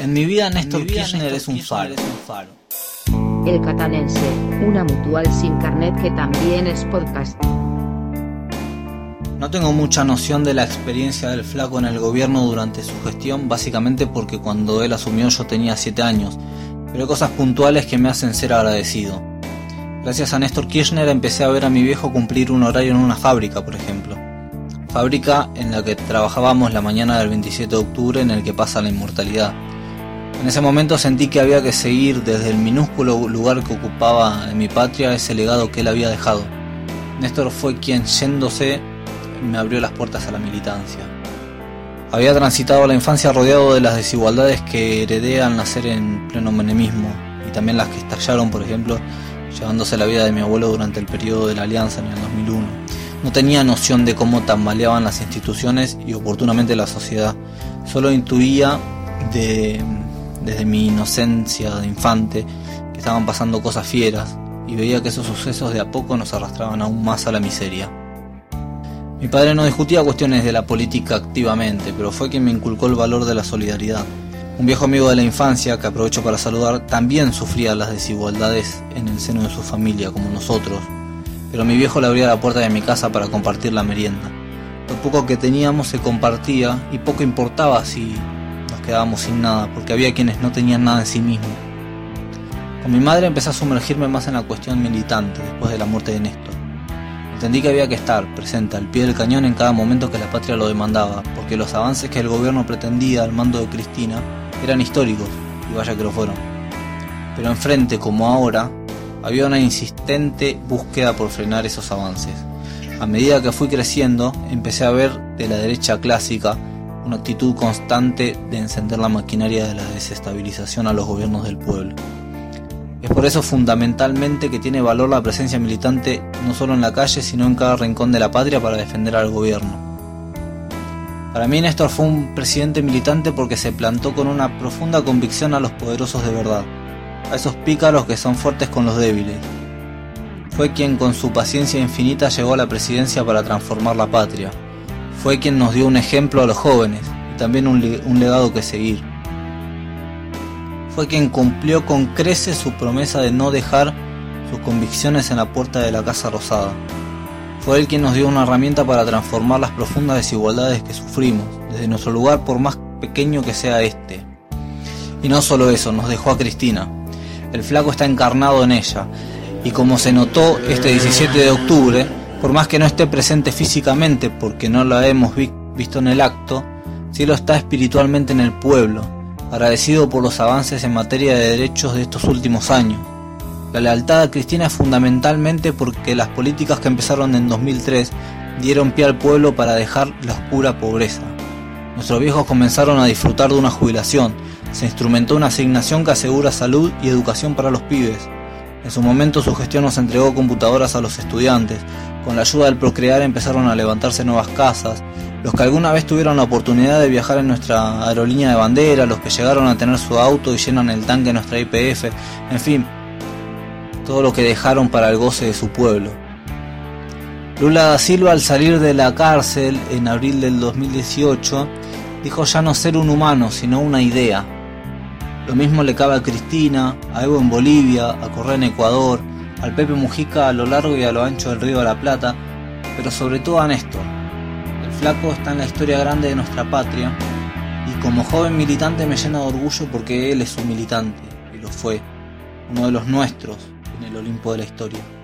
En mi vida Néstor Kirchner es un faro. El Catanense, una mutual sin carnet que también es podcast. No tengo mucha noción de la experiencia del flaco en el gobierno durante su gestión, básicamente porque cuando él asumió yo tenía 7 años, pero hay cosas puntuales que me hacen ser agradecido. Gracias a Néstor Kirchner empecé a ver a mi viejo cumplir un horario en una fábrica, por ejemplo. Fábrica en la que trabajábamos la mañana del 27 de octubre en el que pasa la inmortalidad. En ese momento sentí que había que seguir desde el minúsculo lugar que ocupaba en mi patria ese legado que él había dejado. Néstor fue quien, yéndose, me abrió las puertas a la militancia. Había transitado la infancia rodeado de las desigualdades que heredé al nacer en pleno menemismo y también las que estallaron, por ejemplo, llevándose la vida de mi abuelo durante el periodo de la Alianza en el 2001. No tenía noción de cómo tambaleaban las instituciones y oportunamente la sociedad. Solo intuía de desde mi inocencia de infante, que estaban pasando cosas fieras, y veía que esos sucesos de a poco nos arrastraban aún más a la miseria. Mi padre no discutía cuestiones de la política activamente, pero fue quien me inculcó el valor de la solidaridad. Un viejo amigo de la infancia, que aprovecho para saludar, también sufría las desigualdades en el seno de su familia, como nosotros, pero mi viejo le abría la puerta de mi casa para compartir la merienda. Lo poco que teníamos se compartía y poco importaba si quedábamos sin nada, porque había quienes no tenían nada en sí mismos. Con mi madre empecé a sumergirme más en la cuestión militante después de la muerte de Néstor. Entendí que había que estar presente al pie del cañón en cada momento que la patria lo demandaba, porque los avances que el gobierno pretendía al mando de Cristina eran históricos, y vaya que lo fueron. Pero enfrente, como ahora, había una insistente búsqueda por frenar esos avances. A medida que fui creciendo, empecé a ver de la derecha clásica una actitud constante de encender la maquinaria de la desestabilización a los gobiernos del pueblo. Es por eso fundamentalmente que tiene valor la presencia militante no solo en la calle, sino en cada rincón de la patria para defender al gobierno. Para mí Néstor fue un presidente militante porque se plantó con una profunda convicción a los poderosos de verdad, a esos pícaros que son fuertes con los débiles. Fue quien con su paciencia infinita llegó a la presidencia para transformar la patria, fue quien nos dio un ejemplo a los jóvenes y también un, legado que seguir. Fue quien cumplió con creces su promesa de no dejar sus convicciones en la puerta de la Casa Rosada. Fue él quien nos dio una herramienta para transformar las profundas desigualdades que sufrimos, desde nuestro lugar por más pequeño que sea este. Y no solo eso, nos dejó a Cristina. El flaco está encarnado en ella, y como se notó este 17 de octubre, por más que no esté presente físicamente porque no la hemos visto en el acto, sí lo está espiritualmente en el pueblo, agradecido por los avances en materia de derechos de estos últimos años. La lealtad a Cristina es fundamentalmente porque las políticas que empezaron en 2003 dieron pie al pueblo para dejar la oscura pobreza. Nuestros viejos comenzaron a disfrutar de una jubilación, se instrumentó una asignación que asegura salud y educación para los pibes, en su momento su gestión nos entregó computadoras a los estudiantes. Con la ayuda del Procrear empezaron a levantarse nuevas casas. Los que alguna vez tuvieron la oportunidad de viajar en nuestra aerolínea de bandera, los que llegaron a tener su auto y llenan el tanque de nuestra IPF, en fin, todo lo que dejaron para el goce de su pueblo. Lula da Silva al salir de la cárcel en abril del 2018 dijo ya no ser un humano, sino una idea. Lo mismo le cabe a Cristina, a Evo en Bolivia, a Correa en Ecuador, al Pepe Mujica a lo largo y a lo ancho del río de la Plata, pero sobre todo a Néstor. El flaco está en la historia grande de nuestra patria y como joven militante me llena de orgullo porque él es un militante, y lo fue, uno de los nuestros en el Olimpo de la historia.